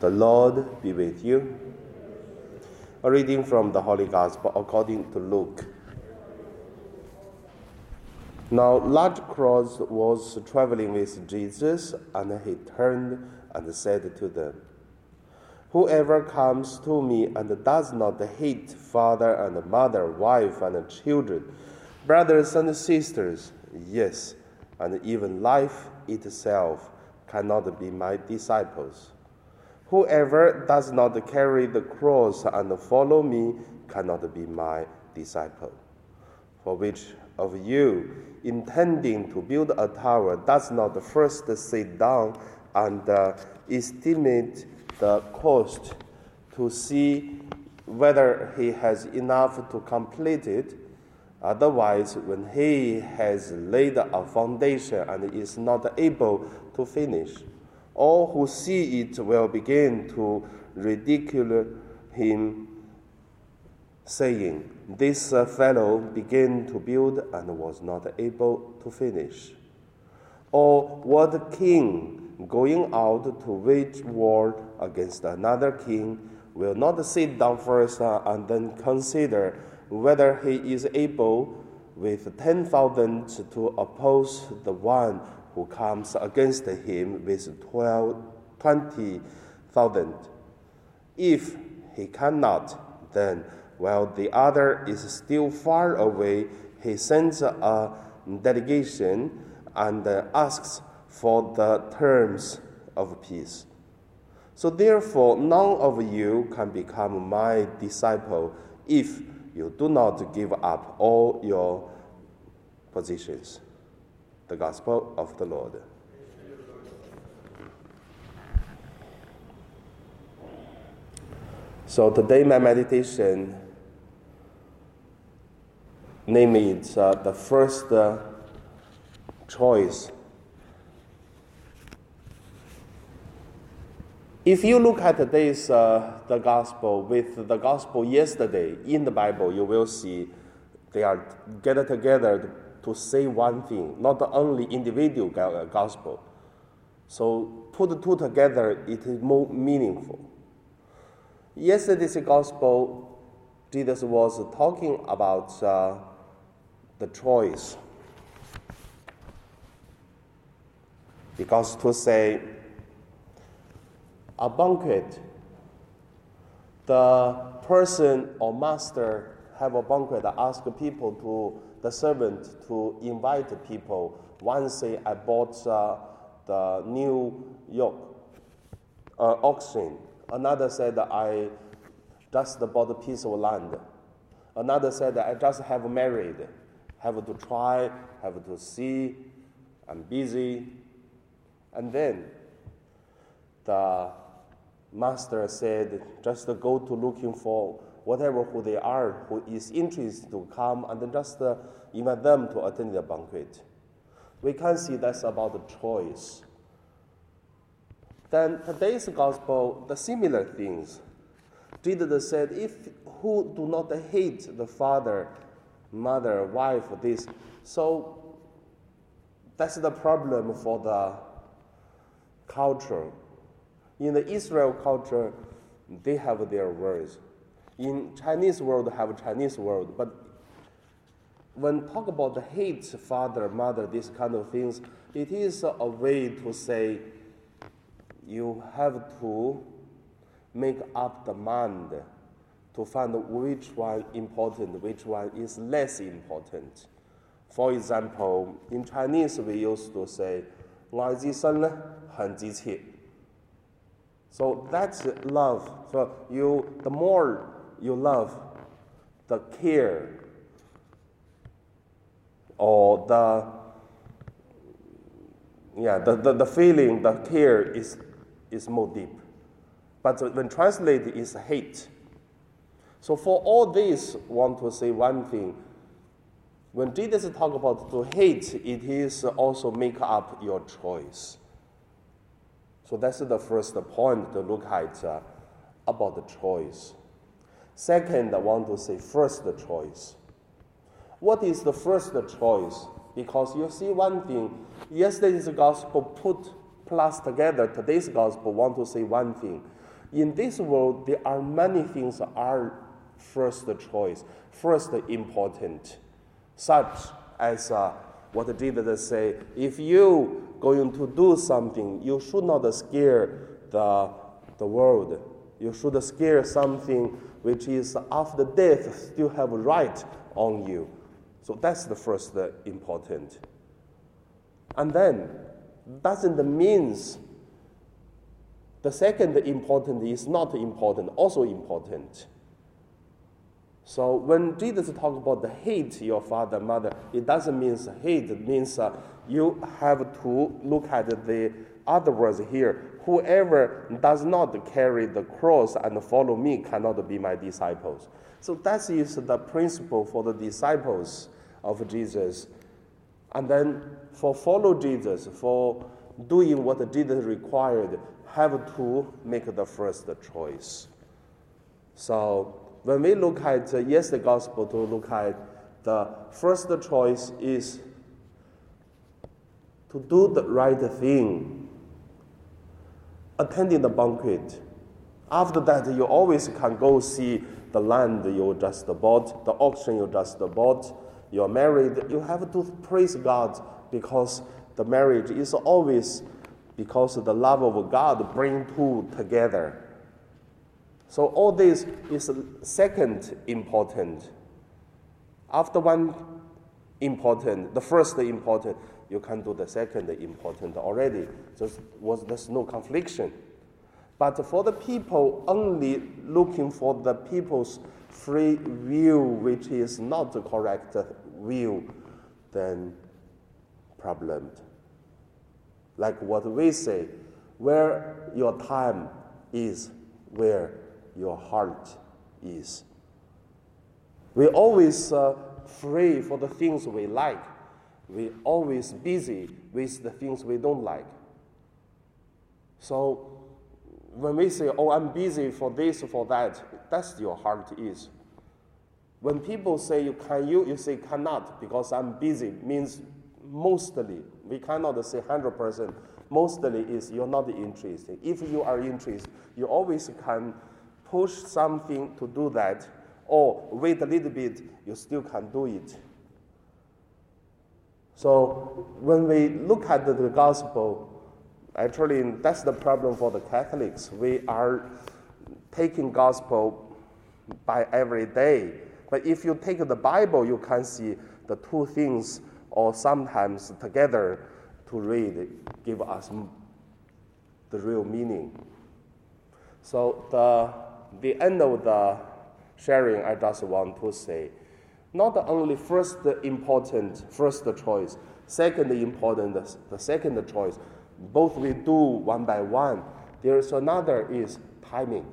The Lord be with you. A reading from the Holy Gospel according to Luke. Now, large crowds was traveling with Jesus, and he turned and said to them, Whoever comes to me and does not hate father and mother, wife and children, brothers and sisters, yes, and even life itself, cannot be my disciples. Whoever does not carry the cross and follow me cannot be my disciple. For which of you, intending to build a tower, does not first sit down and uh, estimate the cost to see whether he has enough to complete it? Otherwise, when he has laid a foundation and is not able to finish, all who see it will begin to ridicule him, saying, This fellow began to build and was not able to finish. Or what king going out to wage war against another king will not sit down first and then consider whether he is able with 10,000 to oppose the one who comes against him with 12, 20,000. If he cannot, then while the other is still far away, he sends a delegation and asks for the terms of peace. So, therefore, none of you can become my disciple if you do not give up all your positions the gospel of the Lord. So today my meditation name it uh, the first uh, choice. If you look at today's uh, the gospel with the gospel yesterday in the Bible, you will see they are gathered together to say one thing, not the only individual uh, gospel. So put the two together, it is more meaningful. Yesterday's gospel, Jesus was talking about uh, the choice. Because to say a banquet, the person or master have a banquet, ask people to the servant to invite people. One say, I bought uh, the new yoke, uh, oxen. Another said, I just bought a piece of land. Another said, I just have married, have to try, have to see, I'm busy. And then the master said, just go to looking for whatever who they are, who is interested to come, and just uh, invite them to attend the banquet. We can see that's about the choice. Then today's gospel, the similar things. Jesus said, if who do not hate the father, mother, wife, this, so that's the problem for the culture. In the Israel culture, they have their words in Chinese world have Chinese world, but when talk about the hate father, mother, these kind of things, it is a way to say you have to make up the mind to find which one important, which one is less important. For example, in Chinese we used to say 爱之深呢很急切. So that's love. So you the more you love, the care, or the yeah, the, the, the feeling, the care is, is more deep. But when translated is hate. So for all this, want to say one thing. When Jesus talk about to hate, it is also make up your choice. So that's the first point to look at uh, about the choice. Second, I want to say first choice. What is the first choice? Because you see one thing, yesterday's gospel put plus together, today's gospel want to say one thing. In this world, there are many things are first choice, first important, such as uh, what Jesus say, if you going to do something, you should not scare the, the world. You should scare something which is after death still have a right on you. So that's the first uh, important. And then doesn't means the second important is not important, also important. So when Jesus talks about the hate your father, mother, it doesn't mean hate. It means uh, you have to look at the other words here. Whoever does not carry the cross and follow me cannot be my disciples. So that is the principle for the disciples of Jesus. And then for follow Jesus, for doing what Jesus required, have to make the first choice. So when we look at uh, yesterday's gospel to look at the first choice is to do the right thing, attending the banquet. After that, you always can go see the land you just bought, the auction you just bought. You're married, you have to praise God because the marriage is always because the love of God bring two together. So all this is second important. After one important, the first important, you can do the second important already. So was there's no confliction. But for the people only looking for the people's free will, which is not the correct will, then problem. Like what we say, where your time is, where your heart is. We always uh, free for the things we like. We always busy with the things we don't like. So when we say, "Oh, I'm busy for this for that," that's your heart is. When people say, "You can you," you say cannot because I'm busy. Means mostly we cannot say hundred percent. Mostly is you're not interested. If you are interested, you always can push something to do that, or wait a little bit, you still can do it. So when we look at the gospel, actually that's the problem for the Catholics. We are taking gospel by every day. But if you take the Bible, you can see the two things or sometimes together to read give us the real meaning. So the the end of the sharing, I just want to say, not only first important, first choice, second important, the second choice, both we do one by one. There is another is timing.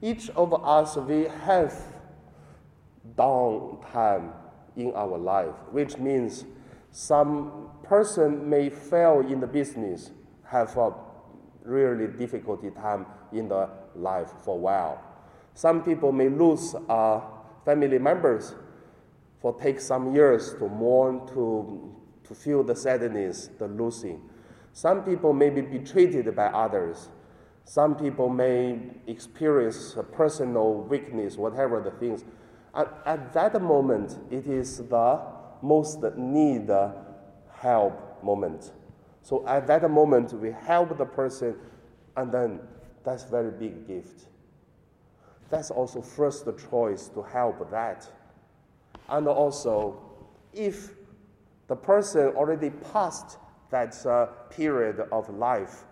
Each of us, we have downtime in our life, which means some person may fail in the business, have a really difficult time in the life for a while. Some people may lose uh, family members for take some years to mourn, to, to feel the sadness, the losing. Some people may be betrayed by others. Some people may experience personal weakness, whatever the things. At, at that moment, it is the most need help moment. So at that moment, we help the person, and then that's very big gift. That's also first choice to help that. And also, if the person already passed that uh, period of life,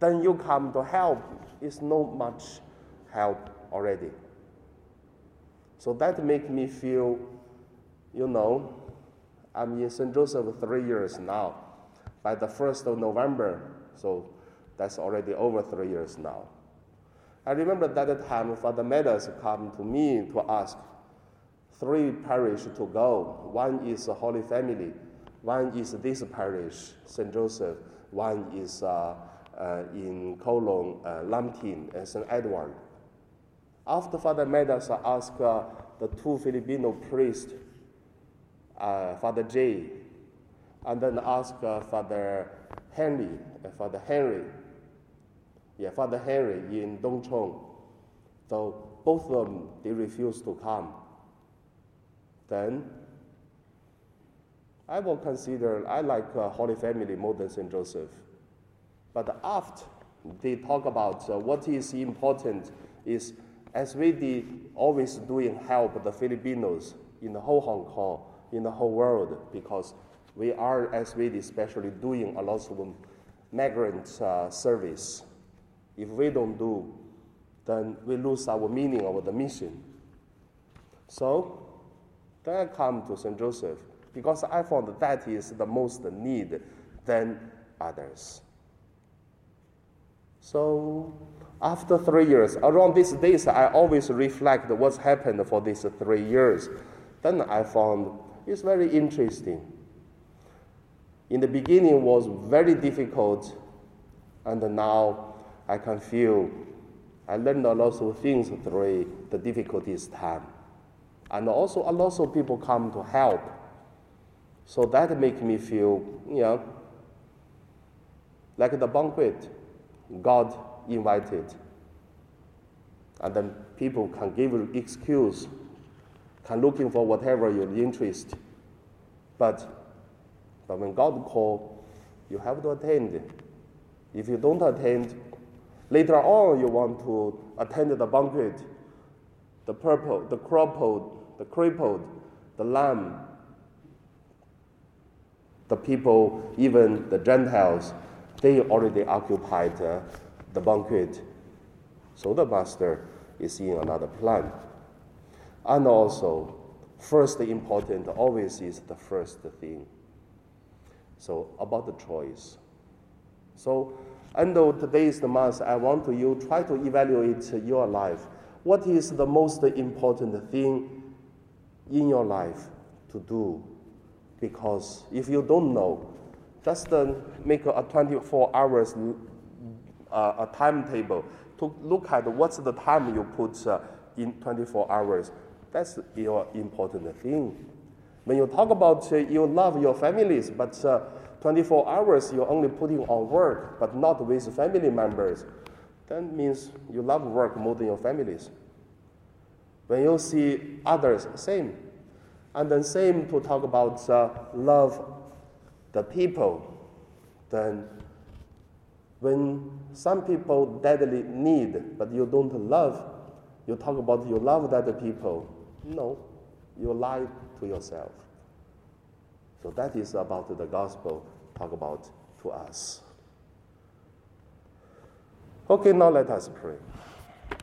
then you come to help. It's not much help already. So that makes me feel, you know, I'm in St. Joseph three years now. By the 1st of November, so that's already over three years now. I remember that time Father Meadows come to me to ask three parish to go. One is Holy Family, one is this parish, St. Joseph, one is uh, uh, in Kowloon, uh, and St. Edward. After Father Meadows asked uh, the two Filipino priests, uh, Father J, and then asked uh, Father Henry, uh, Father Henry, yeah, Father Henry in Tung Chung. So both of them, they refused to come. Then I will consider, I like uh, Holy Family more than St. Joseph. But after they talk about uh, what is important is as we did always doing help the Filipinos in the whole Hong Kong, in the whole world, because we are as we especially doing a lot of migrant uh, service. If we don't do, then we lose our meaning of the mission. So, then I come to St. Joseph because I found that is the most need than others. So, after three years, around these days, I always reflect what's happened for these three years. Then I found it's very interesting. In the beginning was very difficult, and now I can feel I learned a lot of things through the difficulties time. And also a lot of people come to help. So that makes me feel, you know, like the banquet, God invited. And then people can give excuse, can looking for whatever your interest. But, but when God call, you have to attend. If you don't attend, later on you want to attend the banquet, the purple, the crippled, the crippled, the lame, the people, even the Gentiles, they already occupied uh, the banquet. So the master is in another plan. And also, first important always is the first thing. So about the choice. So and though today is the month, I want to you try to evaluate your life. What is the most important thing in your life to do? Because if you don't know, just uh, make a 24 hours uh, a timetable to look at what's the time you put uh, in 24 hours. That's your important thing. When you talk about uh, you love your families, but uh, 24 hours you're only putting on work, but not with family members, that means you love work more than your families. When you see others, same. And then same to talk about uh, love the people, then when some people deadly need, but you don't love, you talk about you love that people. No, you lie to yourself. So that is about the gospel talk about to us. Okay, now let us pray.